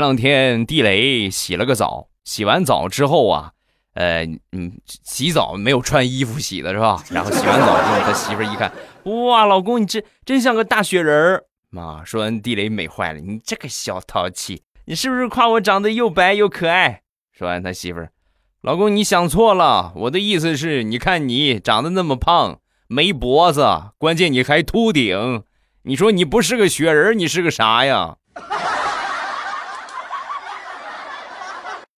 前两天地雷洗了个澡，洗完澡之后啊，呃，嗯，洗澡没有穿衣服洗的是吧？然后洗完澡之后，他媳妇一看，哇，老公你这真像个大雪人儿。妈，说完地雷美坏了，你这个小淘气，你是不是夸我长得又白又可爱？说完他媳妇儿，老公你想错了，我的意思是，你看你长得那么胖，没脖子，关键你还秃顶，你说你不是个雪人，你是个啥呀？